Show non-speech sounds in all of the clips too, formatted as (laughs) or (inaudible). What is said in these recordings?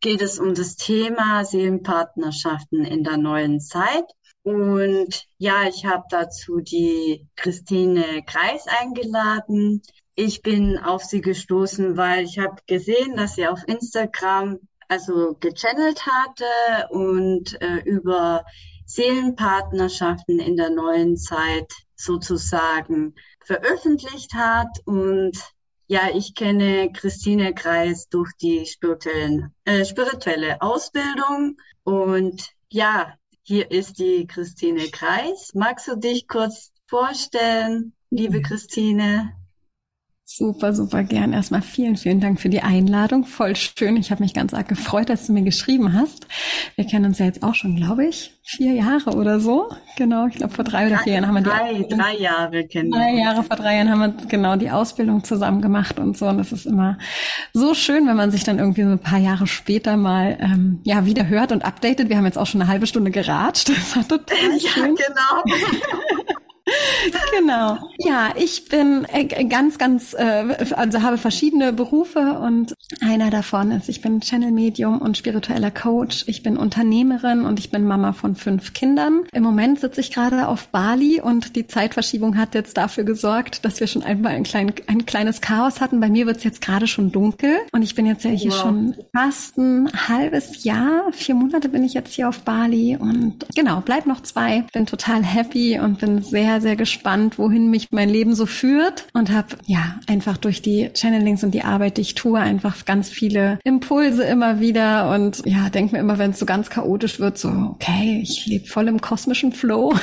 geht es um das Thema Seelenpartnerschaften in der neuen Zeit. Und ja, ich habe dazu die Christine Kreis eingeladen. Ich bin auf sie gestoßen, weil ich habe gesehen, dass sie auf Instagram also gechannelt hatte und äh, über Seelenpartnerschaften in der neuen Zeit sozusagen veröffentlicht hat und ja, ich kenne Christine Kreis durch die spirituellen, äh, spirituelle Ausbildung und ja, hier ist die Christine Kreis. Magst du dich kurz vorstellen, liebe Christine? Super, super gern. Erstmal vielen, vielen Dank für die Einladung. Voll schön. Ich habe mich ganz arg gefreut, dass du mir geschrieben hast. Wir kennen uns ja jetzt auch schon, glaube ich, vier Jahre oder so. Genau, ich glaube vor drei oder vier Jahren haben wir die drei, drei Jahre kennen. Drei Jahre vor drei Jahren haben wir genau die Ausbildung zusammen gemacht und so. Und das ist immer so schön, wenn man sich dann irgendwie so ein paar Jahre später mal ähm, ja wieder hört und updatet. Wir haben jetzt auch schon eine halbe Stunde geratscht. Das war total (laughs) schön. Ja, genau. (laughs) genau. Ja, ich bin äh, ganz, ganz, äh, also habe verschiedene Berufe und einer davon ist, ich bin Channel Medium und spiritueller Coach. Ich bin Unternehmerin und ich bin Mama von fünf Kindern. Im Moment sitze ich gerade auf Bali und die Zeitverschiebung hat jetzt dafür gesorgt, dass wir schon einmal ein, klein, ein kleines Chaos hatten. Bei mir wird es jetzt gerade schon dunkel und ich bin jetzt ja hier wow. schon fast ein halbes Jahr, vier Monate bin ich jetzt hier auf Bali und genau, bleib noch zwei. Bin total happy und bin sehr sehr, gespannt, wohin mich mein Leben so führt und habe ja einfach durch die Channelings und die Arbeit, die ich tue, einfach ganz viele Impulse immer wieder und ja, denke mir immer, wenn es so ganz chaotisch wird, so, okay, ich lebe voll im kosmischen Flow.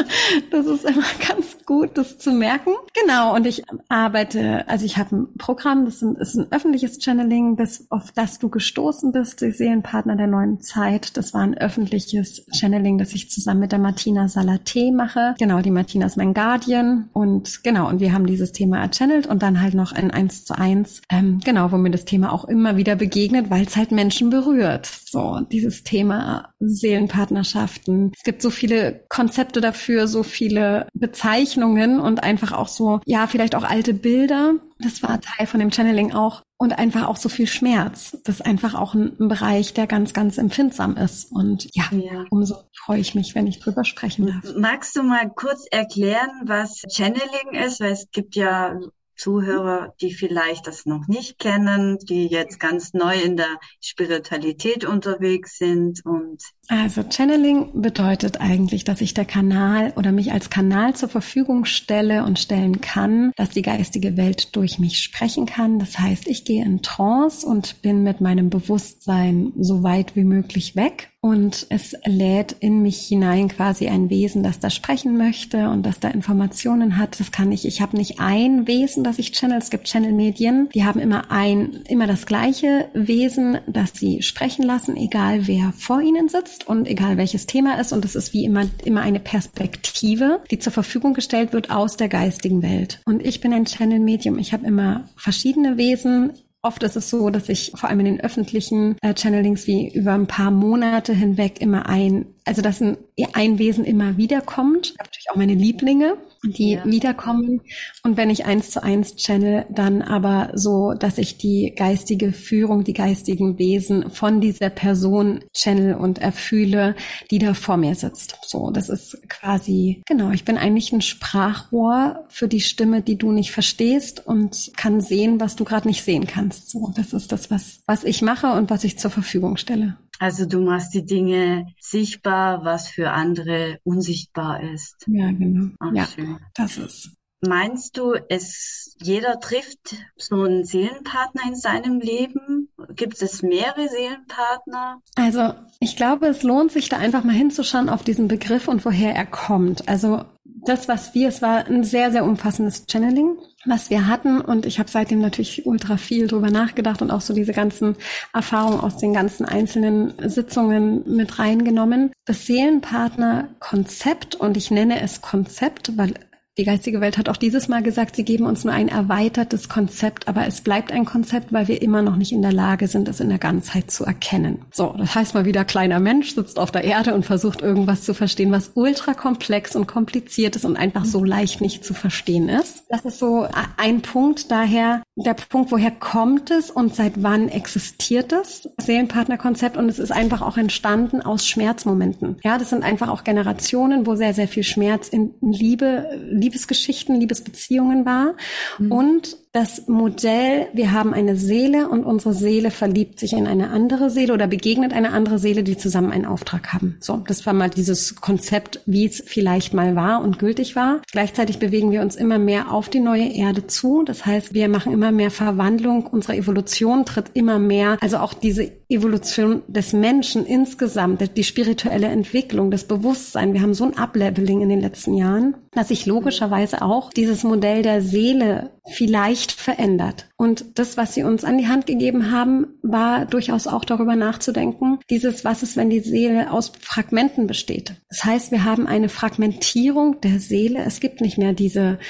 (laughs) das ist immer (laughs) ganz gut, das zu merken. Genau, und ich arbeite, also ich habe ein Programm, das ist ein öffentliches Channeling, bis auf das du gestoßen bist, die Seelenpartner der neuen Zeit. Das war ein öffentliches Channeling, das ich zusammen mit der Martina Salaté mache. Genau, die Martina Martina ist mein Guardian und genau, und wir haben dieses Thema erchannelt und dann halt noch ein eins zu eins, ähm, genau, wo mir das Thema auch immer wieder begegnet, weil es halt Menschen berührt. So, dieses Thema Seelenpartnerschaften. Es gibt so viele Konzepte dafür, so viele Bezeichnungen und einfach auch so, ja, vielleicht auch alte Bilder. Das war Teil von dem Channeling auch. Und einfach auch so viel Schmerz. Das ist einfach auch ein, ein Bereich, der ganz, ganz empfindsam ist. Und ja, ja, umso freue ich mich, wenn ich drüber sprechen darf. Magst du mal kurz erklären, was Channeling ist? Weil es gibt ja Zuhörer, die vielleicht das noch nicht kennen, die jetzt ganz neu in der Spiritualität unterwegs sind und also Channeling bedeutet eigentlich, dass ich der Kanal oder mich als Kanal zur Verfügung stelle und stellen kann, dass die geistige Welt durch mich sprechen kann. Das heißt, ich gehe in Trance und bin mit meinem Bewusstsein so weit wie möglich weg und es lädt in mich hinein quasi ein Wesen, das da sprechen möchte und das da Informationen hat. Das kann ich. Ich habe nicht ein Wesen, das ich channel. Es gibt Channel-Medien, die haben immer ein, immer das gleiche Wesen, das sie sprechen lassen, egal wer vor ihnen sitzt und egal welches Thema ist. Und es ist wie immer immer eine Perspektive, die zur Verfügung gestellt wird aus der geistigen Welt. Und ich bin ein Channel-Medium. Ich habe immer verschiedene Wesen Oft ist es so, dass ich vor allem in den öffentlichen äh, Channelings wie über ein paar Monate hinweg immer ein, also dass ein, ein Wesen immer wiederkommt. Ich habe natürlich auch meine Lieblinge die ja. wiederkommen. Und wenn ich eins zu eins channel, dann aber so, dass ich die geistige Führung, die geistigen Wesen von dieser Person channel und erfühle, die da vor mir sitzt. So, das ist quasi, genau, ich bin eigentlich ein Sprachrohr für die Stimme, die du nicht verstehst und kann sehen, was du gerade nicht sehen kannst. So, das ist das, was, was ich mache und was ich zur Verfügung stelle. Also du machst die Dinge sichtbar, was für andere unsichtbar ist. Ja, genau. Ach, ja, schön. das ist. Meinst du, es jeder trifft so einen Seelenpartner in seinem Leben? Gibt es mehrere Seelenpartner? Also ich glaube, es lohnt sich da einfach mal hinzuschauen auf diesen Begriff und woher er kommt. Also das, was wir, es war ein sehr, sehr umfassendes Channeling. was wir hatten. Und ich habe seitdem natürlich ultra viel drüber nachgedacht und auch so diese ganzen Erfahrungen aus den ganzen einzelnen Sitzungen mit reingenommen. Das Seelenpartner-Konzept, und ich nenne es Konzept, weil die geistige Welt hat auch dieses Mal gesagt, sie geben uns nur ein erweitertes Konzept, aber es bleibt ein Konzept, weil wir immer noch nicht in der Lage sind, es in der Ganzheit zu erkennen. So, das heißt mal wieder, kleiner Mensch sitzt auf der Erde und versucht irgendwas zu verstehen, was ultra komplex und kompliziert ist und einfach so leicht nicht zu verstehen ist. Das ist so ein Punkt. Daher der Punkt, woher kommt es und seit wann existiert es? Seelenpartnerkonzept und es ist einfach auch entstanden aus Schmerzmomenten. Ja, das sind einfach auch Generationen, wo sehr, sehr viel Schmerz in Liebe Liebesgeschichten, Liebesbeziehungen war. Mhm. Und das Modell, wir haben eine Seele und unsere Seele verliebt sich in eine andere Seele oder begegnet eine andere Seele, die zusammen einen Auftrag haben. So, das war mal dieses Konzept, wie es vielleicht mal war und gültig war. Gleichzeitig bewegen wir uns immer mehr auf die neue Erde zu. Das heißt, wir machen immer mehr Verwandlung. Unsere Evolution tritt immer mehr, also auch diese Evolution des Menschen insgesamt, die spirituelle Entwicklung, das Bewusstsein. Wir haben so ein Upleveling in den letzten Jahren, dass sich logischerweise auch dieses Modell der Seele vielleicht verändert. Und das, was sie uns an die Hand gegeben haben, war durchaus auch darüber nachzudenken, dieses, was ist, wenn die Seele aus Fragmenten besteht. Das heißt, wir haben eine Fragmentierung der Seele. Es gibt nicht mehr diese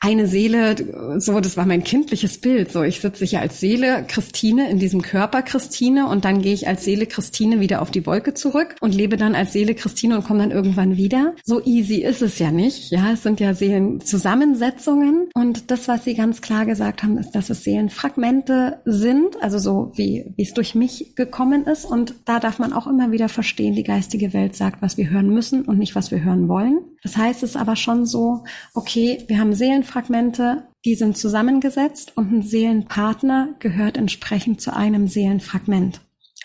eine Seele, so, das war mein kindliches Bild. So, ich sitze hier als Seele Christine in diesem Körper Christine und dann gehe ich als Seele Christine wieder auf die Wolke zurück und lebe dann als Seele Christine und komme dann irgendwann wieder. So easy ist es ja nicht. Ja, es sind ja Seelenzusammensetzungen und das, was sie ganz klar gesagt haben, ist, dass es Seelenfragmente sind, also so wie, wie es durch mich gekommen ist. Und da darf man auch immer wieder verstehen, die geistige Welt sagt, was wir hören müssen und nicht, was wir hören wollen. Das heißt, es ist aber schon so, okay, wir haben Seelenfragmente, die sind zusammengesetzt und ein Seelenpartner gehört entsprechend zu einem Seelenfragment.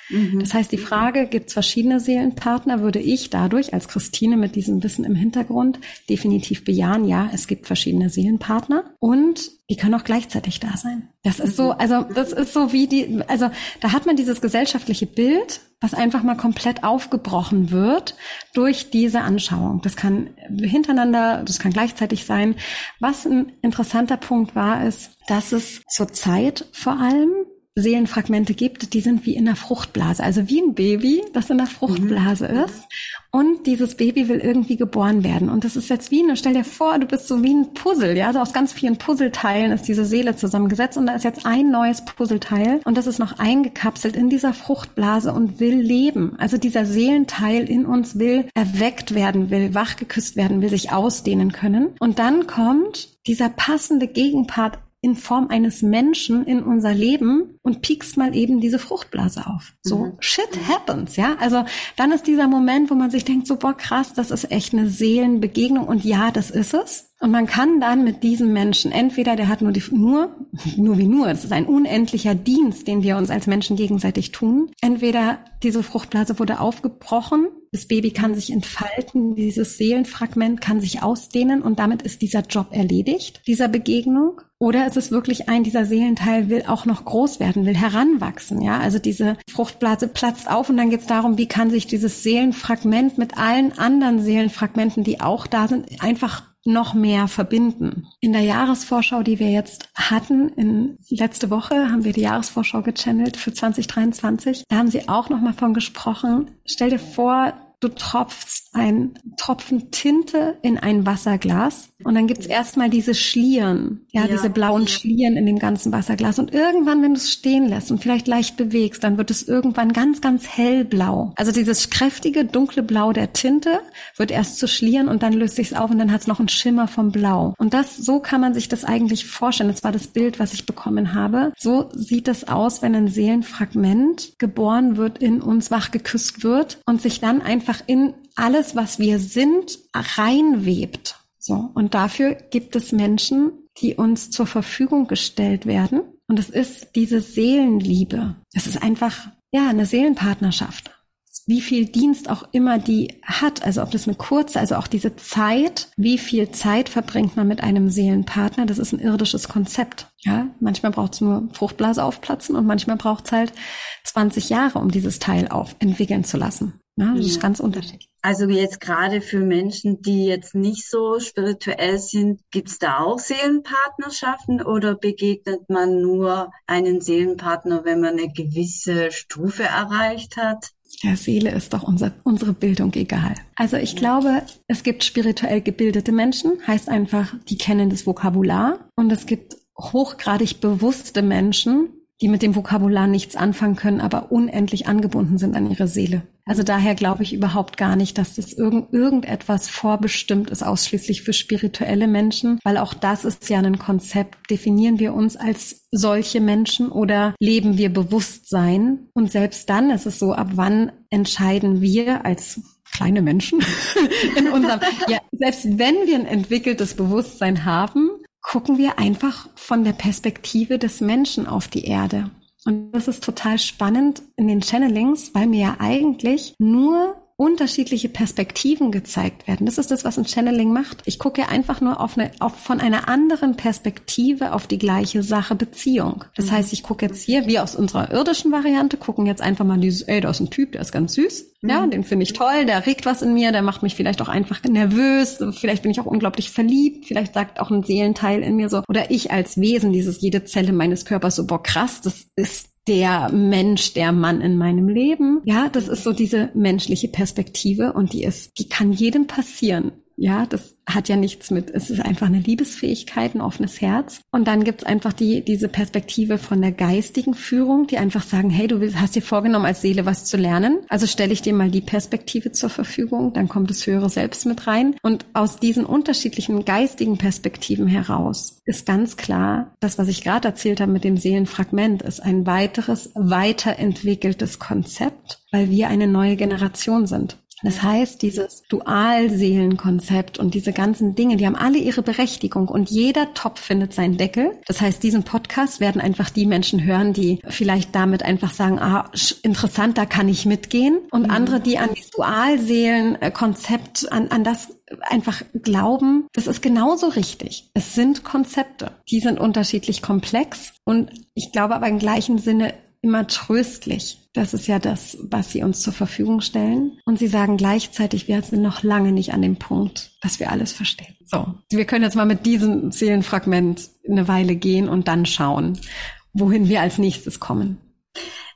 Mhm. Das heißt, die Frage, gibt es verschiedene Seelenpartner, würde ich dadurch als Christine mit diesem Wissen im Hintergrund definitiv bejahen, ja, es gibt verschiedene Seelenpartner und die können auch gleichzeitig da sein. Das ist so, mhm. also das ist so wie die, also da hat man dieses gesellschaftliche Bild, was einfach mal komplett aufgebrochen wird durch diese Anschauung. Das kann hintereinander, das kann gleichzeitig sein. Was ein interessanter Punkt war, ist, dass es zur Zeit vor allem Seelenfragmente gibt, die sind wie in der Fruchtblase, also wie ein Baby, das in der Fruchtblase mhm. ist. Und dieses Baby will irgendwie geboren werden. Und das ist jetzt wie eine, stell dir vor, du bist so wie ein Puzzle, ja, also aus ganz vielen Puzzleteilen ist diese Seele zusammengesetzt und da ist jetzt ein neues Puzzleteil und das ist noch eingekapselt in dieser Fruchtblase und will leben. Also dieser Seelenteil in uns will erweckt werden, will wachgeküsst werden, will sich ausdehnen können. Und dann kommt dieser passende Gegenpart in Form eines Menschen in unser Leben und piekst mal eben diese Fruchtblase auf. So, mhm. shit happens, ja. Also dann ist dieser Moment, wo man sich denkt, so, boah, krass, das ist echt eine Seelenbegegnung und ja, das ist es. Und man kann dann mit diesem Menschen, entweder der hat nur die, nur, nur wie nur, das ist ein unendlicher Dienst, den wir uns als Menschen gegenseitig tun. Entweder diese Fruchtblase wurde aufgebrochen, das Baby kann sich entfalten, dieses Seelenfragment kann sich ausdehnen und damit ist dieser Job erledigt, dieser Begegnung. Oder ist es wirklich ein, dieser Seelenteil will auch noch groß werden, will heranwachsen, ja? Also diese Fruchtblase platzt auf und dann geht es darum, wie kann sich dieses Seelenfragment mit allen anderen Seelenfragmenten, die auch da sind, einfach noch mehr verbinden. In der Jahresvorschau, die wir jetzt hatten, in letzte Woche haben wir die Jahresvorschau gechannelt für 2023. Da haben sie auch noch mal von gesprochen. Stell dir vor, du tropfst ein Tropfen Tinte in ein Wasserglas und dann gibt's erstmal diese Schlieren, ja, ja, diese blauen Schlieren in dem ganzen Wasserglas und irgendwann, wenn du es stehen lässt und vielleicht leicht bewegst, dann wird es irgendwann ganz, ganz hellblau. Also dieses kräftige, dunkle Blau der Tinte wird erst zu Schlieren und dann löst sich's auf und dann hat's noch einen Schimmer vom Blau. Und das, so kann man sich das eigentlich vorstellen. Das war das Bild, was ich bekommen habe. So sieht es aus, wenn ein Seelenfragment geboren wird, in uns wachgeküsst wird und sich dann einfach einfach in alles, was wir sind, reinwebt. So. Und dafür gibt es Menschen, die uns zur Verfügung gestellt werden. Und es ist diese Seelenliebe. Es ist einfach, ja, eine Seelenpartnerschaft. Wie viel Dienst auch immer die hat, also ob das eine kurze, also auch diese Zeit, wie viel Zeit verbringt man mit einem Seelenpartner, das ist ein irdisches Konzept. Ja, manchmal braucht es nur Fruchtblase aufplatzen und manchmal braucht es halt 20 Jahre, um dieses Teil auf entwickeln zu lassen. Ja, das ja. ist ganz unterschiedlich. Also jetzt gerade für Menschen, die jetzt nicht so spirituell sind, gibt's da auch Seelenpartnerschaften oder begegnet man nur einen Seelenpartner, wenn man eine gewisse Stufe erreicht hat? Der Seele ist doch unser, unsere Bildung egal. Also ich glaube, es gibt spirituell gebildete Menschen, heißt einfach, die kennen das Vokabular. Und es gibt hochgradig bewusste Menschen, die mit dem Vokabular nichts anfangen können, aber unendlich angebunden sind an ihre Seele. Also daher glaube ich überhaupt gar nicht, dass das irgend, irgendetwas vorbestimmt ist, ausschließlich für spirituelle Menschen, weil auch das ist ja ein Konzept. Definieren wir uns als solche Menschen oder leben wir Bewusstsein? Und selbst dann ist es so, ab wann entscheiden wir als kleine Menschen (laughs) in unserem, ja, selbst wenn wir ein entwickeltes Bewusstsein haben, gucken wir einfach von der Perspektive des Menschen auf die Erde. Und das ist total spannend in den Channelings, weil mir ja eigentlich nur unterschiedliche Perspektiven gezeigt werden. Das ist das, was ein Channeling macht. Ich gucke einfach nur auf eine, auf, von einer anderen Perspektive auf die gleiche Sache Beziehung. Das mhm. heißt, ich gucke jetzt hier, wie aus unserer irdischen Variante, gucken jetzt einfach mal dieses, ey, da ist ein Typ, der ist ganz süß. Mhm. Ja, den finde ich toll, der regt was in mir, der macht mich vielleicht auch einfach nervös, vielleicht bin ich auch unglaublich verliebt, vielleicht sagt auch ein Seelenteil in mir so, oder ich als Wesen, dieses jede Zelle meines Körpers so, boah, krass, das ist der Mensch, der Mann in meinem Leben. Ja, das ist so diese menschliche Perspektive und die ist, die kann jedem passieren. Ja, das hat ja nichts mit, es ist einfach eine Liebesfähigkeit, ein offenes Herz. Und dann gibt's einfach die, diese Perspektive von der geistigen Führung, die einfach sagen, hey, du hast dir vorgenommen, als Seele was zu lernen. Also stelle ich dir mal die Perspektive zur Verfügung, dann kommt das höhere Selbst mit rein. Und aus diesen unterschiedlichen geistigen Perspektiven heraus ist ganz klar, das, was ich gerade erzählt habe mit dem Seelenfragment, ist ein weiteres, weiterentwickeltes Konzept, weil wir eine neue Generation sind. Das heißt, dieses Dualseelenkonzept und diese ganzen Dinge, die haben alle ihre Berechtigung und jeder Topf findet seinen Deckel. Das heißt, diesen Podcast werden einfach die Menschen hören, die vielleicht damit einfach sagen, ah, interessant, da kann ich mitgehen. Und mhm. andere, die an das Dualseelenkonzept, an, an das einfach glauben, das ist genauso richtig. Es sind Konzepte. Die sind unterschiedlich komplex und ich glaube aber im gleichen Sinne immer tröstlich. Das ist ja das, was sie uns zur Verfügung stellen. Und sie sagen gleichzeitig, wir sind noch lange nicht an dem Punkt, dass wir alles verstehen. So, wir können jetzt mal mit diesem Seelenfragment eine Weile gehen und dann schauen, wohin wir als nächstes kommen.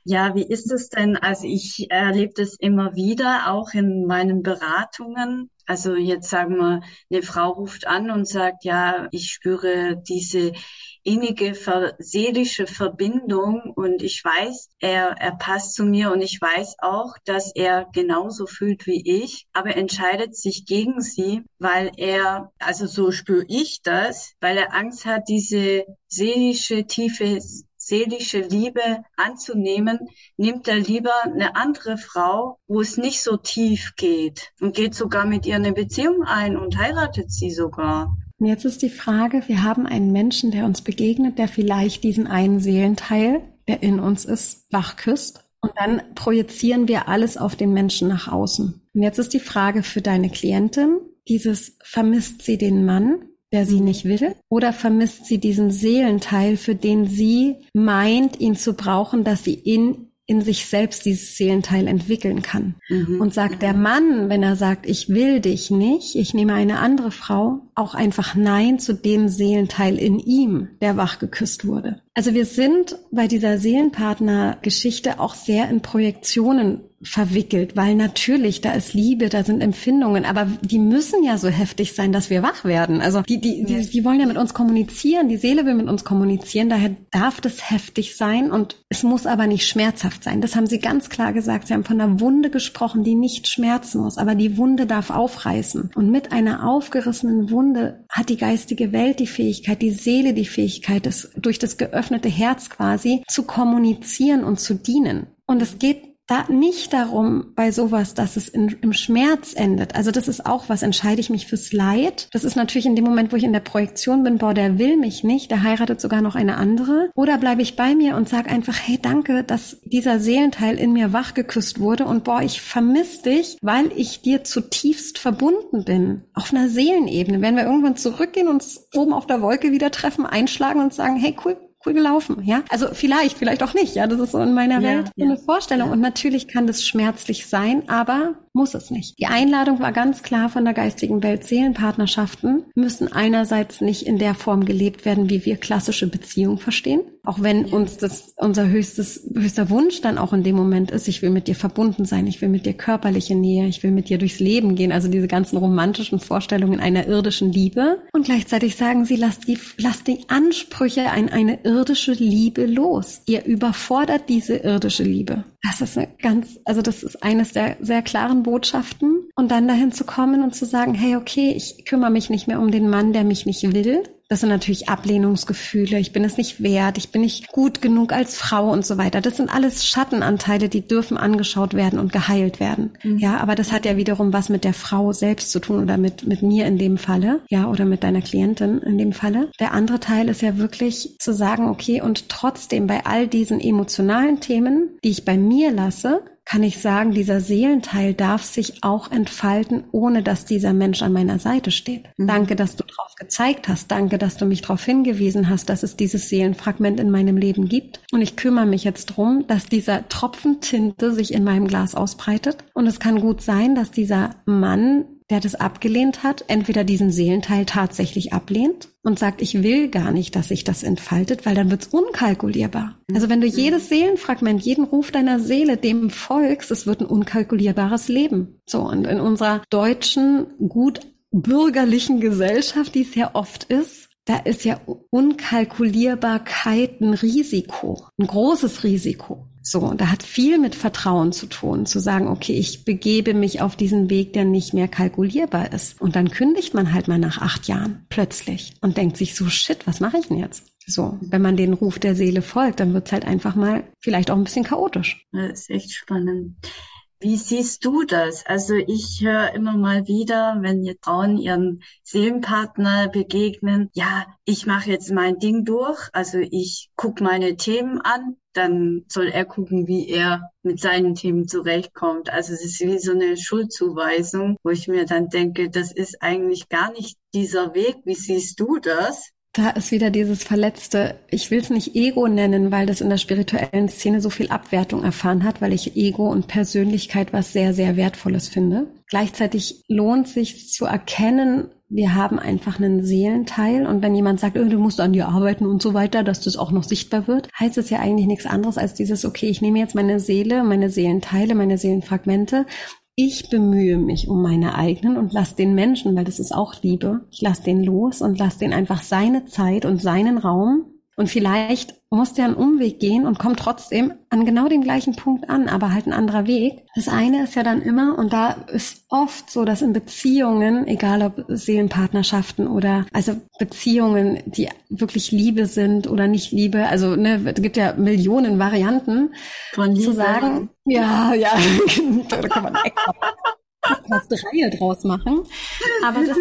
Ja, wie ist es denn? Also ich erlebe das immer wieder, auch in meinen Beratungen. Also jetzt sagen wir, eine Frau ruft an und sagt, ja, ich spüre diese innige seelische Verbindung und ich weiß, er, er passt zu mir und ich weiß auch, dass er genauso fühlt wie ich, aber entscheidet sich gegen sie, weil er, also so spüre ich das, weil er Angst hat, diese seelische, tiefe seelische Liebe anzunehmen, nimmt er lieber eine andere Frau, wo es nicht so tief geht und geht sogar mit ihr eine Beziehung ein und heiratet sie sogar. Und jetzt ist die Frage, wir haben einen Menschen, der uns begegnet, der vielleicht diesen einen Seelenteil, der in uns ist, wachküsst. Und dann projizieren wir alles auf den Menschen nach außen. Und jetzt ist die Frage für deine Klientin, dieses vermisst sie den Mann, der sie nicht will? Oder vermisst sie diesen Seelenteil, für den sie meint, ihn zu brauchen, dass sie in in sich selbst dieses Seelenteil entwickeln kann. Mhm. Und sagt der Mann, wenn er sagt, ich will dich nicht, ich nehme eine andere Frau, auch einfach Nein zu dem Seelenteil in ihm, der wach geküsst wurde. Also wir sind bei dieser Seelenpartner-Geschichte auch sehr in Projektionen verwickelt, weil natürlich da ist Liebe, da sind Empfindungen, aber die müssen ja so heftig sein, dass wir wach werden. Also die, die, die, die wollen ja mit uns kommunizieren, die Seele will mit uns kommunizieren, daher darf das heftig sein und es muss aber nicht schmerzhaft sein. Das haben sie ganz klar gesagt. Sie haben von einer Wunde gesprochen, die nicht schmerzen muss, aber die Wunde darf aufreißen. Und mit einer aufgerissenen Wunde hat die geistige Welt die Fähigkeit, die Seele die Fähigkeit, das durch das geöffnete Herz quasi zu kommunizieren und zu dienen. Und es geht da nicht darum bei sowas, dass es in, im Schmerz endet. Also das ist auch was, entscheide ich mich fürs Leid. Das ist natürlich in dem Moment, wo ich in der Projektion bin, boah, der will mich nicht, der heiratet sogar noch eine andere. Oder bleibe ich bei mir und sage einfach, hey, danke, dass dieser Seelenteil in mir wachgeküsst wurde und boah, ich vermisse dich, weil ich dir zutiefst verbunden bin. Auf einer Seelenebene. Wenn wir irgendwann zurückgehen, uns oben auf der Wolke wieder treffen, einschlagen und sagen, hey, cool, cool gelaufen, ja. Also vielleicht, vielleicht auch nicht, ja. Das ist so in meiner ja, Welt so eine Vorstellung. Ja. Und natürlich kann das schmerzlich sein, aber muss es nicht. Die Einladung war ganz klar von der geistigen Welt. Seelenpartnerschaften müssen einerseits nicht in der Form gelebt werden, wie wir klassische Beziehungen verstehen. Auch wenn uns das unser höchstes, höchster Wunsch dann auch in dem Moment ist, ich will mit dir verbunden sein, ich will mit dir körperliche Nähe, ich will mit dir durchs Leben gehen. Also diese ganzen romantischen Vorstellungen einer irdischen Liebe. Und gleichzeitig sagen sie, lasst die, lasst die Ansprüche an eine irdische Liebe los. Ihr überfordert diese irdische Liebe. Das ist eine ganz, also das ist eines der sehr klaren Botschaften. Und dann dahin zu kommen und zu sagen, hey, okay, ich kümmere mich nicht mehr um den Mann, der mich nicht will. Das sind natürlich Ablehnungsgefühle. Ich bin es nicht wert. Ich bin nicht gut genug als Frau und so weiter. Das sind alles Schattenanteile, die dürfen angeschaut werden und geheilt werden. Mhm. Ja, aber das hat ja wiederum was mit der Frau selbst zu tun oder mit, mit mir in dem Falle. Ja, oder mit deiner Klientin in dem Falle. Der andere Teil ist ja wirklich zu sagen, okay, und trotzdem bei all diesen emotionalen Themen, die ich bei mir lasse, kann ich sagen, dieser Seelenteil darf sich auch entfalten, ohne dass dieser Mensch an meiner Seite steht. Mhm. Danke, dass du drauf gezeigt hast. Danke, dass du mich darauf hingewiesen hast, dass es dieses Seelenfragment in meinem Leben gibt. Und ich kümmere mich jetzt drum, dass dieser Tropfen Tinte sich in meinem Glas ausbreitet. Und es kann gut sein, dass dieser Mann der das abgelehnt hat, entweder diesen Seelenteil tatsächlich ablehnt und sagt, ich will gar nicht, dass sich das entfaltet, weil dann wird's unkalkulierbar. Also wenn du mhm. jedes Seelenfragment, jeden Ruf deiner Seele dem folgst, es wird ein unkalkulierbares Leben. So, und in unserer deutschen, gut bürgerlichen Gesellschaft, die es ja oft ist, da ist ja Unkalkulierbarkeit ein Risiko, ein großes Risiko. So, da hat viel mit Vertrauen zu tun, zu sagen, okay, ich begebe mich auf diesen Weg, der nicht mehr kalkulierbar ist. Und dann kündigt man halt mal nach acht Jahren plötzlich und denkt sich so, shit, was mache ich denn jetzt? So, wenn man den Ruf der Seele folgt, dann wird's halt einfach mal vielleicht auch ein bisschen chaotisch. Das ist echt spannend. Wie siehst du das? Also ich höre immer mal wieder, wenn ihr Frauen ihren Seelenpartner begegnen, ja, ich mache jetzt mein Ding durch, also ich gucke meine Themen an, dann soll er gucken, wie er mit seinen Themen zurechtkommt. Also es ist wie so eine Schuldzuweisung, wo ich mir dann denke, das ist eigentlich gar nicht dieser Weg. Wie siehst du das? Da ist wieder dieses verletzte, ich will es nicht Ego nennen, weil das in der spirituellen Szene so viel Abwertung erfahren hat, weil ich Ego und Persönlichkeit was sehr, sehr Wertvolles finde. Gleichzeitig lohnt sich zu erkennen, wir haben einfach einen Seelenteil und wenn jemand sagt, oh, du musst an dir arbeiten und so weiter, dass das auch noch sichtbar wird, heißt es ja eigentlich nichts anderes als dieses, okay, ich nehme jetzt meine Seele, meine Seelenteile, meine Seelenfragmente ich bemühe mich um meine eigenen und lass den Menschen, weil das ist auch Liebe, ich lass den los und lass den einfach seine Zeit und seinen Raum. Und vielleicht muss der einen Umweg gehen und kommt trotzdem an genau den gleichen Punkt an, aber halt ein anderer Weg. Das eine ist ja dann immer, und da ist oft so, dass in Beziehungen, egal ob Seelenpartnerschaften oder also Beziehungen, die wirklich Liebe sind oder nicht Liebe, also ne, es gibt ja Millionen Varianten, Von Liebe. zu sagen, ja, ja, (laughs) da kann man Podcast-Reihe draus machen. Aber das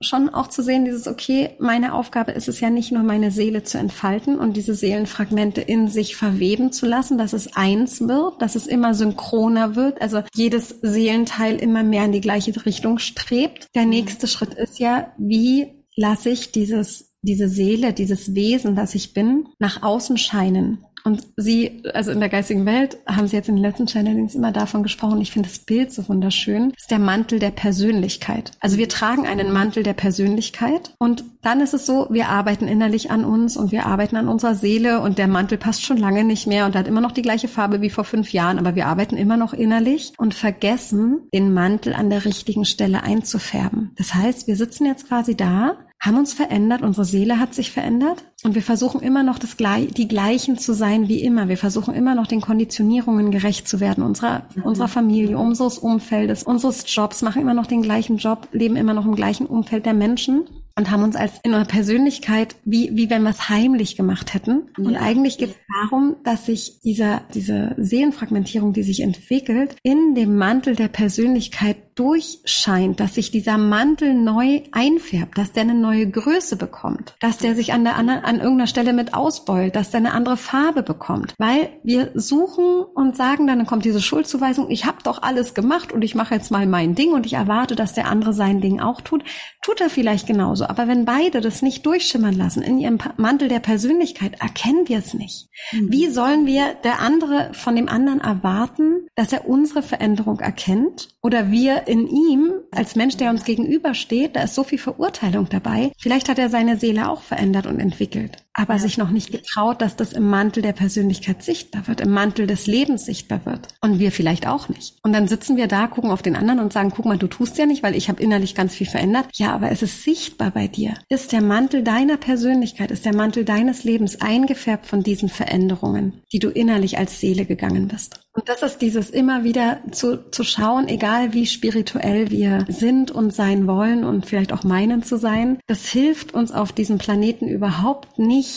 schon auch zu sehen, dieses, okay, meine Aufgabe ist es ja nicht nur, meine Seele zu entfalten und diese Seelenfragmente in sich verweben zu lassen, dass es eins wird, dass es immer synchroner wird, also jedes Seelenteil immer mehr in die gleiche Richtung strebt. Der nächste Schritt ist ja, wie lasse ich dieses diese Seele, dieses Wesen, das ich bin, nach außen scheinen. Und sie, also in der geistigen Welt, haben sie jetzt in den letzten Channelings immer davon gesprochen. Ich finde das Bild so wunderschön. Ist der Mantel der Persönlichkeit. Also wir tragen einen Mantel der Persönlichkeit und dann ist es so, wir arbeiten innerlich an uns und wir arbeiten an unserer Seele und der Mantel passt schon lange nicht mehr und hat immer noch die gleiche Farbe wie vor fünf Jahren, aber wir arbeiten immer noch innerlich und vergessen, den Mantel an der richtigen Stelle einzufärben. Das heißt, wir sitzen jetzt quasi da haben uns verändert, unsere Seele hat sich verändert und wir versuchen immer noch das, die gleichen zu sein wie immer. Wir versuchen immer noch den Konditionierungen gerecht zu werden, unserer, mhm. unserer Familie, unseres Umfeldes, unseres Jobs, machen immer noch den gleichen Job, leben immer noch im gleichen Umfeld der Menschen und haben uns als in unserer Persönlichkeit, wie, wie wenn wir es heimlich gemacht hätten. Und eigentlich geht es darum, dass sich dieser, diese Seelenfragmentierung, die sich entwickelt, in dem Mantel der Persönlichkeit durchscheint, dass sich dieser Mantel neu einfärbt, dass der eine neue Größe bekommt, dass der sich an der anderen, an irgendeiner Stelle mit ausbeult, dass der eine andere Farbe bekommt. Weil wir suchen und sagen dann, dann kommt diese Schuldzuweisung, ich habe doch alles gemacht und ich mache jetzt mal mein Ding und ich erwarte, dass der andere sein Ding auch tut. Tut er vielleicht genauso. Aber wenn beide das nicht durchschimmern lassen in ihrem Mantel der Persönlichkeit, erkennen wir es nicht. Mhm. Wie sollen wir der andere von dem anderen erwarten, dass er unsere Veränderung erkennt oder wir in ihm als Mensch, der uns gegenübersteht, da ist so viel Verurteilung dabei. Vielleicht hat er seine Seele auch verändert und entwickelt, aber ja. sich noch nicht getraut, dass das im Mantel der Persönlichkeit sichtbar wird, im Mantel des Lebens sichtbar wird. Und wir vielleicht auch nicht. Und dann sitzen wir da, gucken auf den anderen und sagen, guck mal, du tust ja nicht, weil ich habe innerlich ganz viel verändert. Ja, aber es ist sichtbar bei dir. Ist der Mantel deiner Persönlichkeit, ist der Mantel deines Lebens eingefärbt von diesen Veränderungen, die du innerlich als Seele gegangen bist. Und das ist dieses immer wieder zu, zu schauen, egal wie spirituell wir sind und sein wollen und vielleicht auch meinen zu sein, das hilft uns auf diesem Planeten überhaupt nicht,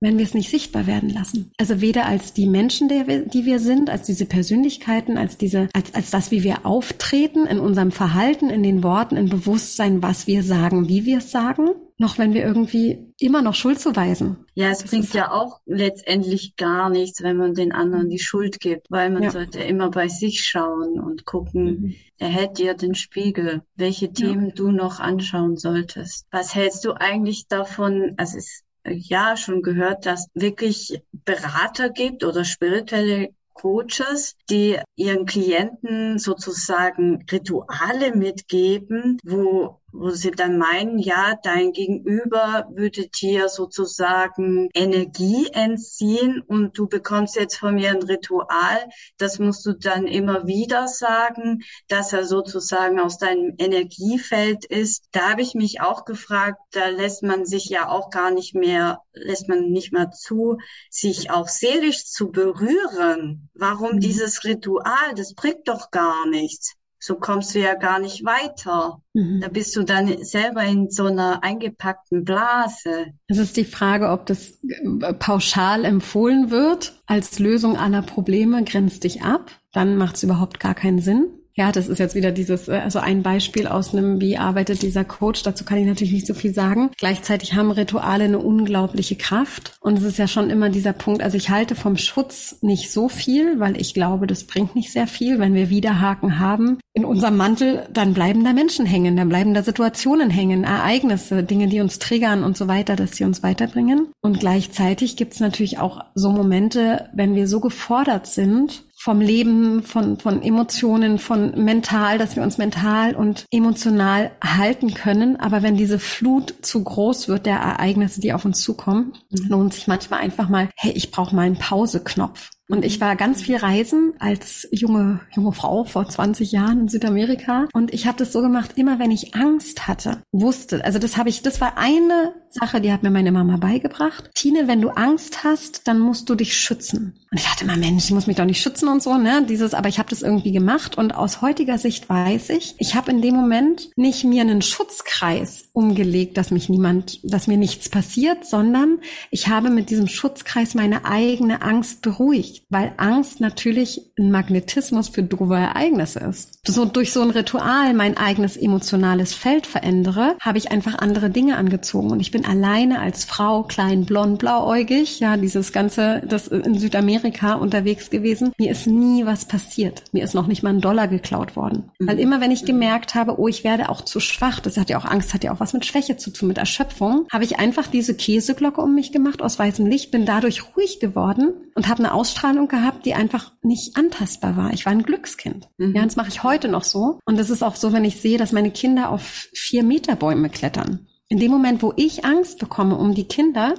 wenn wir es nicht sichtbar werden lassen. Also weder als die Menschen, die wir sind, als diese Persönlichkeiten, als diese, als, als das, wie wir auftreten in unserem Verhalten, in den Worten, in Bewusstsein, was wir sagen, wie wir es sagen, noch wenn wir irgendwie immer noch Schuld zuweisen. Ja, es das bringt ja auch letztendlich gar nichts, wenn man den anderen die Schuld gibt, weil man ja. sollte immer bei sich schauen und gucken, mhm. er hält dir den Spiegel, welche Themen ja. du noch anschauen solltest. Was hältst du eigentlich davon? Also es ja schon gehört, dass wirklich Berater gibt oder spirituelle Coaches, die ihren Klienten sozusagen Rituale mitgeben, wo wo sie dann meinen, ja, dein Gegenüber würde dir sozusagen Energie entziehen und du bekommst jetzt von mir ein Ritual, das musst du dann immer wieder sagen, dass er sozusagen aus deinem Energiefeld ist. Da habe ich mich auch gefragt, da lässt man sich ja auch gar nicht mehr, lässt man nicht mehr zu, sich auch seelisch zu berühren. Warum mhm. dieses Ritual? Das bringt doch gar nichts so kommst du ja gar nicht weiter. Mhm. Da bist du dann selber in so einer eingepackten Blase. Es ist die Frage, ob das äh, pauschal empfohlen wird als Lösung aller Probleme, grenzt dich ab. Dann macht es überhaupt gar keinen Sinn. Ja, das ist jetzt wieder dieses, also ein Beispiel aus einem, wie arbeitet dieser Coach. Dazu kann ich natürlich nicht so viel sagen. Gleichzeitig haben Rituale eine unglaubliche Kraft. Und es ist ja schon immer dieser Punkt, also ich halte vom Schutz nicht so viel, weil ich glaube, das bringt nicht sehr viel. Wenn wir Widerhaken haben in unserem Mantel, dann bleiben da Menschen hängen, dann bleiben da Situationen hängen, Ereignisse, Dinge, die uns triggern und so weiter, dass sie uns weiterbringen. Und gleichzeitig gibt es natürlich auch so Momente, wenn wir so gefordert sind, vom Leben, von, von Emotionen, von mental, dass wir uns mental und emotional halten können. Aber wenn diese Flut zu groß wird der Ereignisse, die auf uns zukommen, lohnt sich manchmal einfach mal, hey, ich brauche mal einen Pauseknopf. Und ich war ganz viel reisen als junge, junge Frau vor 20 Jahren in Südamerika. Und ich habe das so gemacht, immer wenn ich Angst hatte, wusste, also das habe ich, das war eine Sache, die hat mir meine Mama beigebracht. Tine, wenn du Angst hast, dann musst du dich schützen. Und ich dachte immer, Mensch, ich muss mich doch nicht schützen und so, ne? Dieses, aber ich habe das irgendwie gemacht. Und aus heutiger Sicht weiß ich, ich habe in dem Moment nicht mir einen Schutzkreis umgelegt, dass mich niemand, dass mir nichts passiert, sondern ich habe mit diesem Schutzkreis meine eigene Angst beruhigt weil Angst natürlich ein Magnetismus für doofe Ereignisse ist. So durch so ein Ritual mein eigenes emotionales Feld verändere, habe ich einfach andere Dinge angezogen und ich bin alleine als Frau, klein, blond, blauäugig, ja, dieses ganze, das in Südamerika unterwegs gewesen. Mir ist nie was passiert. Mir ist noch nicht mal ein Dollar geklaut worden. Mhm. Weil immer wenn ich gemerkt habe, oh, ich werde auch zu schwach, das hat ja auch Angst, hat ja auch was mit Schwäche zu tun, mit Erschöpfung, habe ich einfach diese Käseglocke um mich gemacht aus weißem Licht, bin dadurch ruhig geworden und habe eine Ausstrahlung gehabt, die einfach nicht antastbar war. Ich war ein Glückskind. Mhm. Ja, das mache ich heute noch so. Und es ist auch so, wenn ich sehe, dass meine Kinder auf vier Meter Bäume klettern. In dem Moment, wo ich Angst bekomme um die Kinder,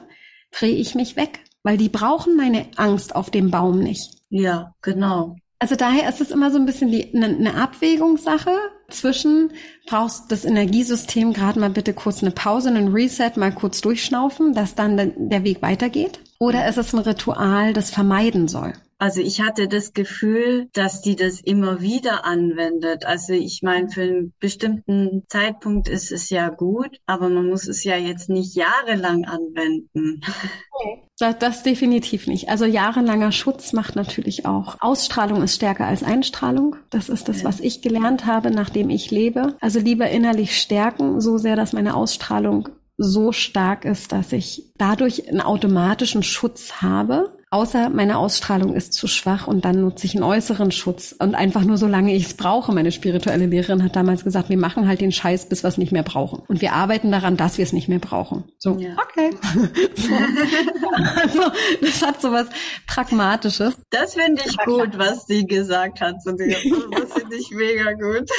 drehe ich mich weg, weil die brauchen meine Angst auf dem Baum nicht. Ja, genau. Also daher ist es immer so ein bisschen die, eine, eine Abwägungssache zwischen, brauchst das Energiesystem gerade mal bitte kurz eine Pause, einen Reset, mal kurz durchschnaufen, dass dann der Weg weitergeht? Oder ist es ein Ritual, das vermeiden soll? Also ich hatte das Gefühl, dass die das immer wieder anwendet. Also ich meine, für einen bestimmten Zeitpunkt ist es ja gut, aber man muss es ja jetzt nicht jahrelang anwenden. Das, das definitiv nicht. Also jahrelanger Schutz macht natürlich auch. Ausstrahlung ist stärker als Einstrahlung. Das ist das, was ich gelernt habe, nachdem ich lebe. Also lieber innerlich stärken, so sehr, dass meine Ausstrahlung so stark ist, dass ich dadurch einen automatischen Schutz habe, Außer meine Ausstrahlung ist zu schwach und dann nutze ich einen äußeren Schutz und einfach nur solange ich es brauche. Meine spirituelle Lehrerin hat damals gesagt, wir machen halt den Scheiß, bis wir es nicht mehr brauchen. Und wir arbeiten daran, dass wir es nicht mehr brauchen. So, ja. okay. (laughs) so. Also, das hat so was Pragmatisches. Das finde ich gut, was sie gesagt hat zu dir. Das finde ich mega gut.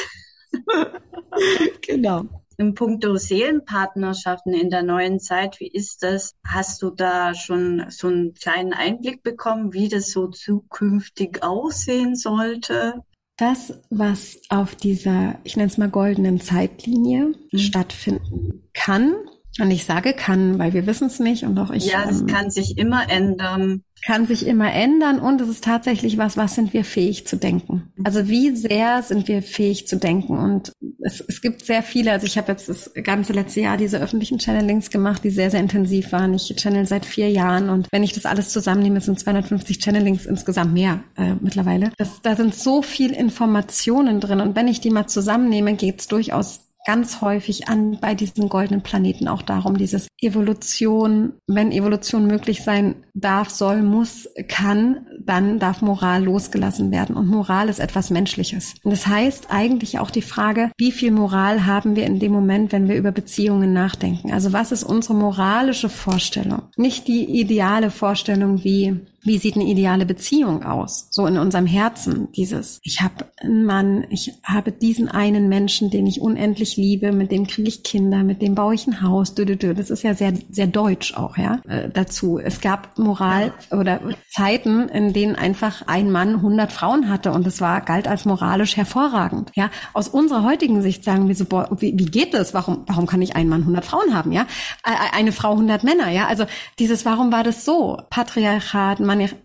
(laughs) genau. In puncto Seelenpartnerschaften in der neuen Zeit, wie ist das? Hast du da schon so einen kleinen Einblick bekommen, wie das so zukünftig aussehen sollte? Das, was auf dieser, ich nenne es mal goldenen Zeitlinie mhm. stattfinden kann, und ich sage kann, weil wir wissen es nicht und auch ich. Ja, es ähm, kann sich immer ändern kann sich immer ändern und es ist tatsächlich was, was sind wir fähig zu denken? Also wie sehr sind wir fähig zu denken? Und es, es gibt sehr viele, also ich habe jetzt das ganze letzte Jahr diese öffentlichen Channelings gemacht, die sehr, sehr intensiv waren. Ich channel seit vier Jahren und wenn ich das alles zusammennehme, sind 250 Channelings insgesamt mehr äh, mittlerweile. Das, da sind so viel Informationen drin und wenn ich die mal zusammennehme, geht es durchaus ganz häufig an bei diesen goldenen Planeten auch darum, dieses Evolution, wenn Evolution möglich sein darf, soll, muss, kann, dann darf Moral losgelassen werden. Und Moral ist etwas Menschliches. Und das heißt eigentlich auch die Frage, wie viel Moral haben wir in dem Moment, wenn wir über Beziehungen nachdenken? Also was ist unsere moralische Vorstellung? Nicht die ideale Vorstellung wie wie sieht eine ideale Beziehung aus? So in unserem Herzen, dieses, ich habe einen Mann, ich habe diesen einen Menschen, den ich unendlich liebe, mit dem kriege ich Kinder, mit dem baue ich ein Haus. Das ist ja sehr, sehr deutsch auch, ja, äh, dazu. Es gab Moral oder Zeiten, in denen einfach ein Mann 100 Frauen hatte und es war, galt als moralisch hervorragend, ja. Aus unserer heutigen Sicht sagen wir so, boah, wie, wie geht das? Warum, warum kann ich ein Mann 100 Frauen haben, ja? Eine Frau 100 Männer, ja? Also dieses, warum war das so? Patriarchat,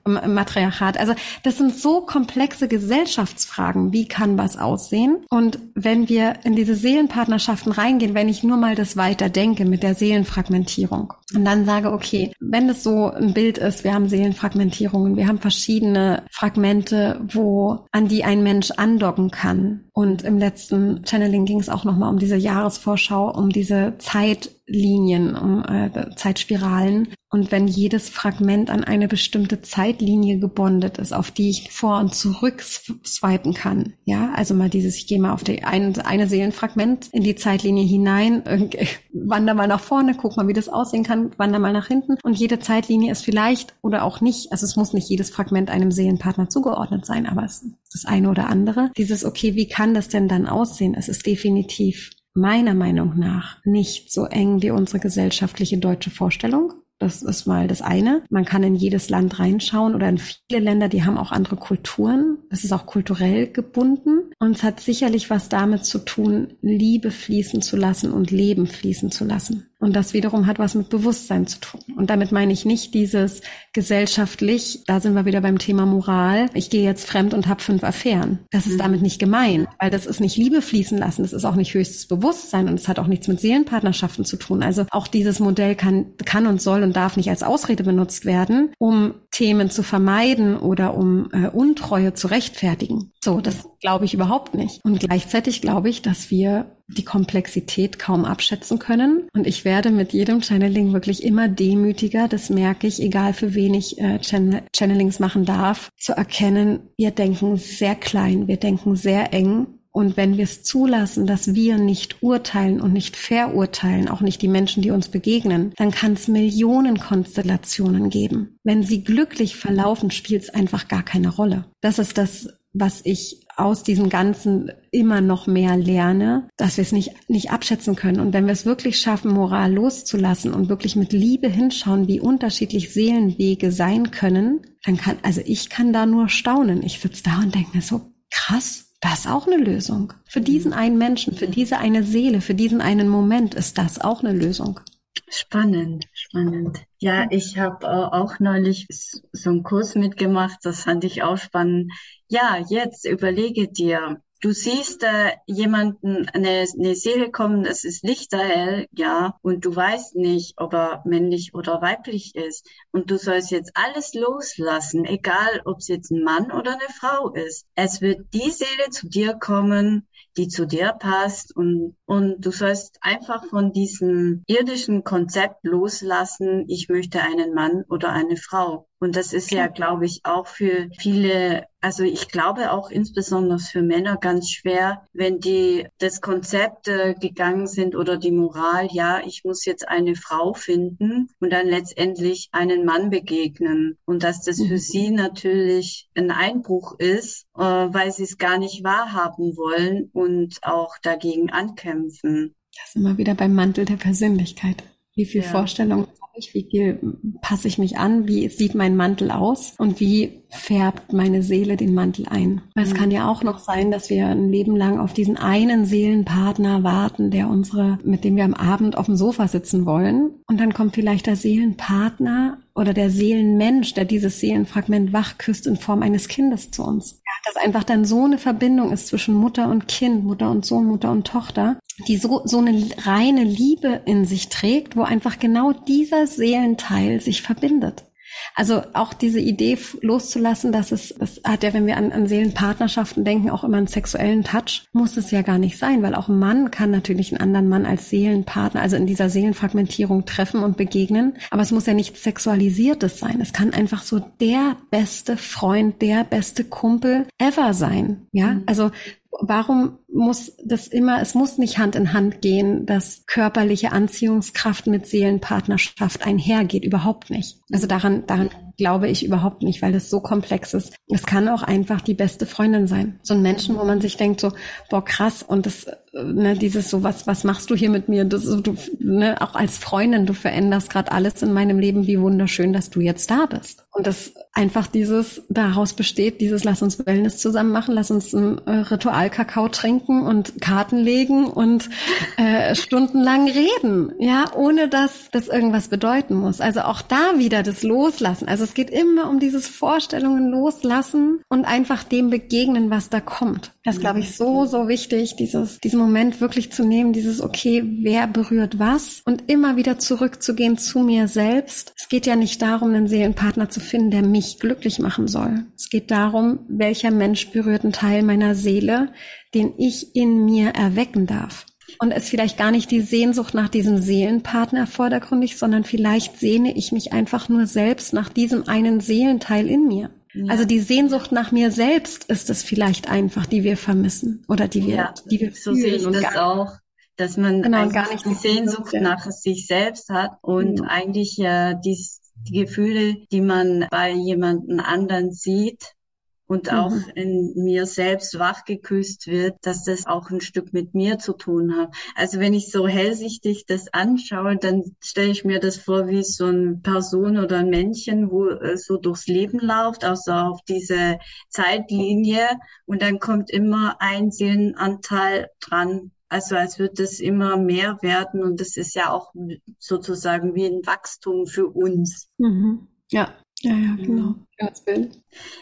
Matriarchat. Also das sind so komplexe Gesellschaftsfragen. Wie kann was aussehen? Und wenn wir in diese Seelenpartnerschaften reingehen, wenn ich nur mal das weiter denke mit der Seelenfragmentierung und dann sage, okay, wenn das so ein Bild ist, wir haben Seelenfragmentierungen, wir haben verschiedene Fragmente, wo an die ein Mensch andocken kann. Und im letzten Channeling ging es auch nochmal um diese Jahresvorschau, um diese Zeitlinien, um äh, Zeitspiralen. Und wenn jedes Fragment an eine bestimmte Zeitlinie gebondet ist, auf die ich vor und zurück swipen kann, ja, also mal dieses, ich gehe mal auf die eine, eine Seelenfragment in die Zeitlinie hinein, (laughs) wander mal nach vorne, guck mal, wie das aussehen kann, wander mal nach hinten. Und jede Zeitlinie ist vielleicht oder auch nicht, also es muss nicht jedes Fragment einem Seelenpartner zugeordnet sein, aber es ist das eine oder andere. Dieses, okay, wie kann das denn dann aussehen? Es ist definitiv meiner Meinung nach nicht so eng wie unsere gesellschaftliche deutsche Vorstellung. Das ist mal das eine. Man kann in jedes Land reinschauen oder in viele Länder, die haben auch andere Kulturen. Das ist auch kulturell gebunden. Und es hat sicherlich was damit zu tun, Liebe fließen zu lassen und Leben fließen zu lassen. Und das wiederum hat was mit Bewusstsein zu tun. Und damit meine ich nicht dieses gesellschaftlich, da sind wir wieder beim Thema Moral, ich gehe jetzt fremd und habe fünf Affären. Das ist mhm. damit nicht gemein, weil das ist nicht Liebe fließen lassen, das ist auch nicht höchstes Bewusstsein und es hat auch nichts mit Seelenpartnerschaften zu tun. Also auch dieses Modell kann, kann und soll und darf nicht als Ausrede benutzt werden, um Themen zu vermeiden oder um äh, Untreue zu rechtfertigen. So, das glaube ich überhaupt nicht. Und gleichzeitig glaube ich, dass wir die Komplexität kaum abschätzen können. Und ich werde mit jedem Channeling wirklich immer demütiger. Das merke ich, egal für wen ich äh, Channel Channelings machen darf, zu erkennen, wir denken sehr klein, wir denken sehr eng. Und wenn wir es zulassen, dass wir nicht urteilen und nicht verurteilen, auch nicht die Menschen, die uns begegnen, dann kann es Millionen Konstellationen geben. Wenn sie glücklich verlaufen, spielt es einfach gar keine Rolle. Das ist das, was ich aus diesem Ganzen immer noch mehr lerne, dass wir es nicht, nicht abschätzen können. Und wenn wir es wirklich schaffen, Moral loszulassen und wirklich mit Liebe hinschauen, wie unterschiedlich Seelenwege sein können, dann kann, also ich kann da nur staunen. Ich sitze da und denke mir so, krass, das ist auch eine Lösung. Für diesen einen Menschen, für diese eine Seele, für diesen einen Moment ist das auch eine Lösung. Spannend, spannend. Ja, ich habe äh, auch neulich so einen Kurs mitgemacht, das fand ich auch spannend. Ja, jetzt überlege dir, Du siehst äh, jemanden, eine, eine Seele kommen, es ist lichterhell, ja, und du weißt nicht, ob er männlich oder weiblich ist. Und du sollst jetzt alles loslassen, egal ob es jetzt ein Mann oder eine Frau ist. Es wird die Seele zu dir kommen, die zu dir passt und, und du sollst einfach von diesem irdischen Konzept loslassen, ich möchte einen Mann oder eine Frau. Und das ist ja, glaube ich, auch für viele, also ich glaube auch insbesondere für Männer ganz schwer, wenn die das Konzept äh, gegangen sind oder die Moral, ja, ich muss jetzt eine Frau finden und dann letztendlich einen Mann begegnen. Und dass das für mhm. sie natürlich ein Einbruch ist, äh, weil sie es gar nicht wahrhaben wollen und auch dagegen ankämpfen. Das ist immer wieder beim Mantel der Persönlichkeit. Wie viel ja. Vorstellung ich? Wie viel passe ich mich an? Wie sieht mein Mantel aus? Und wie färbt meine Seele den Mantel ein? Weil mhm. es kann ja auch noch sein, dass wir ein Leben lang auf diesen einen Seelenpartner warten, der unsere, mit dem wir am Abend auf dem Sofa sitzen wollen. Und dann kommt vielleicht der Seelenpartner oder der Seelenmensch, der dieses Seelenfragment wachküsst in Form eines Kindes zu uns. Ja, dass einfach dann so eine Verbindung ist zwischen Mutter und Kind, Mutter und Sohn, Mutter und Tochter, die so, so eine reine Liebe in sich trägt, wo einfach genau dieser Seelenteil sich verbindet. Also auch diese Idee loszulassen, dass es, das hat ja, wenn wir an, an Seelenpartnerschaften denken, auch immer einen sexuellen Touch, muss es ja gar nicht sein, weil auch ein Mann kann natürlich einen anderen Mann als Seelenpartner, also in dieser Seelenfragmentierung treffen und begegnen. Aber es muss ja nichts Sexualisiertes sein. Es kann einfach so der beste Freund, der beste Kumpel ever sein. Ja, mhm. also warum muss das immer, es muss nicht Hand in Hand gehen, dass körperliche Anziehungskraft mit Seelenpartnerschaft einhergeht, überhaupt nicht. Also daran, daran glaube ich überhaupt nicht, weil es so komplex ist. Es kann auch einfach die beste Freundin sein. So ein Menschen, wo man sich denkt so, boah, krass, und das, äh, ne, dieses so, was, was machst du hier mit mir? Das, du, ne, auch als Freundin, du veränderst gerade alles in meinem Leben, wie wunderschön, dass du jetzt da bist. Und das einfach dieses daraus besteht, dieses lass uns Wellness zusammen machen, lass uns ein äh, Ritual Kakao trinken und Karten legen und äh, stundenlang reden, ja, ohne dass das irgendwas bedeuten muss. Also auch da wieder das Loslassen. Also es geht immer um dieses Vorstellungen loslassen und einfach dem begegnen, was da kommt. Das ist, glaube ich, so, so wichtig, dieses, diesen Moment wirklich zu nehmen, dieses, okay, wer berührt was und immer wieder zurückzugehen zu mir selbst. Es geht ja nicht darum, einen Seelenpartner zu finden, der mich glücklich machen soll. Es geht darum, welcher Mensch berührt einen Teil meiner Seele, den ich in mir erwecken darf. Und es vielleicht gar nicht die Sehnsucht nach diesem Seelenpartner vordergründig, sondern vielleicht sehne ich mich einfach nur selbst nach diesem einen Seelenteil in mir. Ja. Also die Sehnsucht nach mir selbst ist es vielleicht einfach, die wir vermissen oder die wir, ja, die wir so sehe ich das auch, dass man genau, gar nicht die Sehnsucht ja. nach sich selbst hat und eigentlich ja die, die Gefühle, die man bei jemanden anderen sieht, und auch mhm. in mir selbst wachgeküsst wird, dass das auch ein Stück mit mir zu tun hat. Also wenn ich so hellsichtig das anschaue, dann stelle ich mir das vor wie so eine Person oder ein Männchen, wo äh, so durchs Leben läuft, also auf diese Zeitlinie und dann kommt immer ein Seelenanteil dran. Also als würde es immer mehr werden und das ist ja auch sozusagen wie ein Wachstum für uns. Mhm. Ja, ja, ja, genau. Ganz Bild.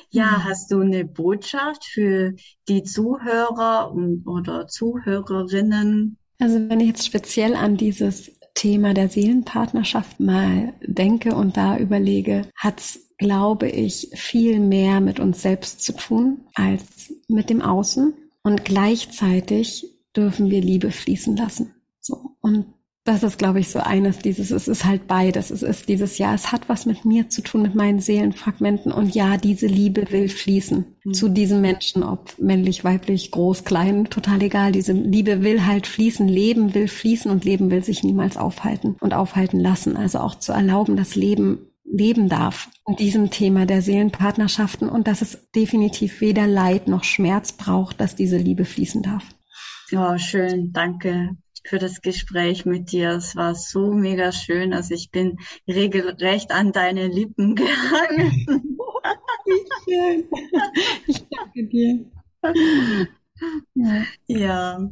Ja, hast du eine Botschaft für die Zuhörer und, oder Zuhörerinnen? Also wenn ich jetzt speziell an dieses Thema der Seelenpartnerschaft mal denke und da überlege, hat's, glaube ich, viel mehr mit uns selbst zu tun als mit dem Außen. Und gleichzeitig dürfen wir Liebe fließen lassen. So. Und das ist, glaube ich, so eines dieses, es ist halt beides. Es ist dieses, ja, es hat was mit mir zu tun, mit meinen Seelenfragmenten. Und ja, diese Liebe will fließen mhm. zu diesem Menschen, ob männlich, weiblich, groß, klein, total egal. Diese Liebe will halt fließen, Leben will fließen und Leben will sich niemals aufhalten und aufhalten lassen. Also auch zu erlauben, dass Leben leben darf in diesem Thema der Seelenpartnerschaften und dass es definitiv weder Leid noch Schmerz braucht, dass diese Liebe fließen darf. Ja, schön, danke für das Gespräch mit dir. Es war so mega schön. Also ich bin regelrecht an deine Lippen (laughs) gehangen. Schön. Ich danke dir. Ja.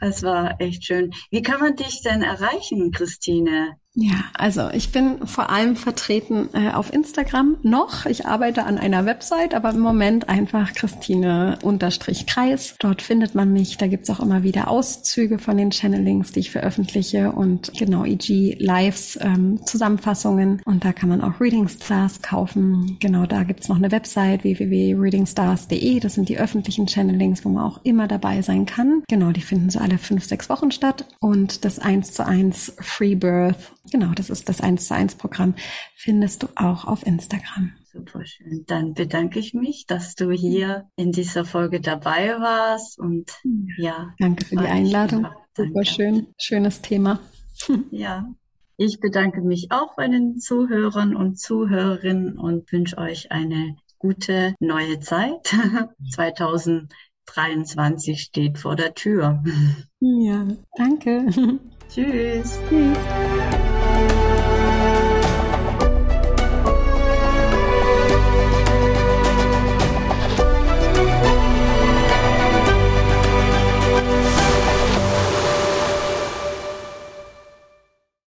Das war echt schön. Wie kann man dich denn erreichen, Christine? Ja, also ich bin vor allem vertreten äh, auf Instagram noch. Ich arbeite an einer Website, aber im Moment einfach Christine-Kreis. Dort findet man mich. Da gibt's auch immer wieder Auszüge von den Channelings, die ich veröffentliche und genau EG Lives, ähm, Zusammenfassungen. Und da kann man auch Reading Stars kaufen. Genau, da gibt's noch eine Website www.readingstars.de. Das sind die öffentlichen Channelings, wo man auch immer dabei sein kann. Genau, die finden so alle fünf, sechs Wochen statt. Und das 1 zu 1 Free Birth Genau, das ist das 1 zu 1 Programm. Findest du auch auf Instagram. Super schön. Dann bedanke ich mich, dass du hier in dieser Folge dabei warst und ja. Danke für die Einladung. Super schön. Schönes Thema. (laughs) Ja. Ich bedanke mich auch bei den Zuhörern und Zuhörerinnen und wünsche euch eine gute neue Zeit. (laughs) 2023 steht vor der Tür. Ja, danke. (laughs) Tschüss. Tschüss.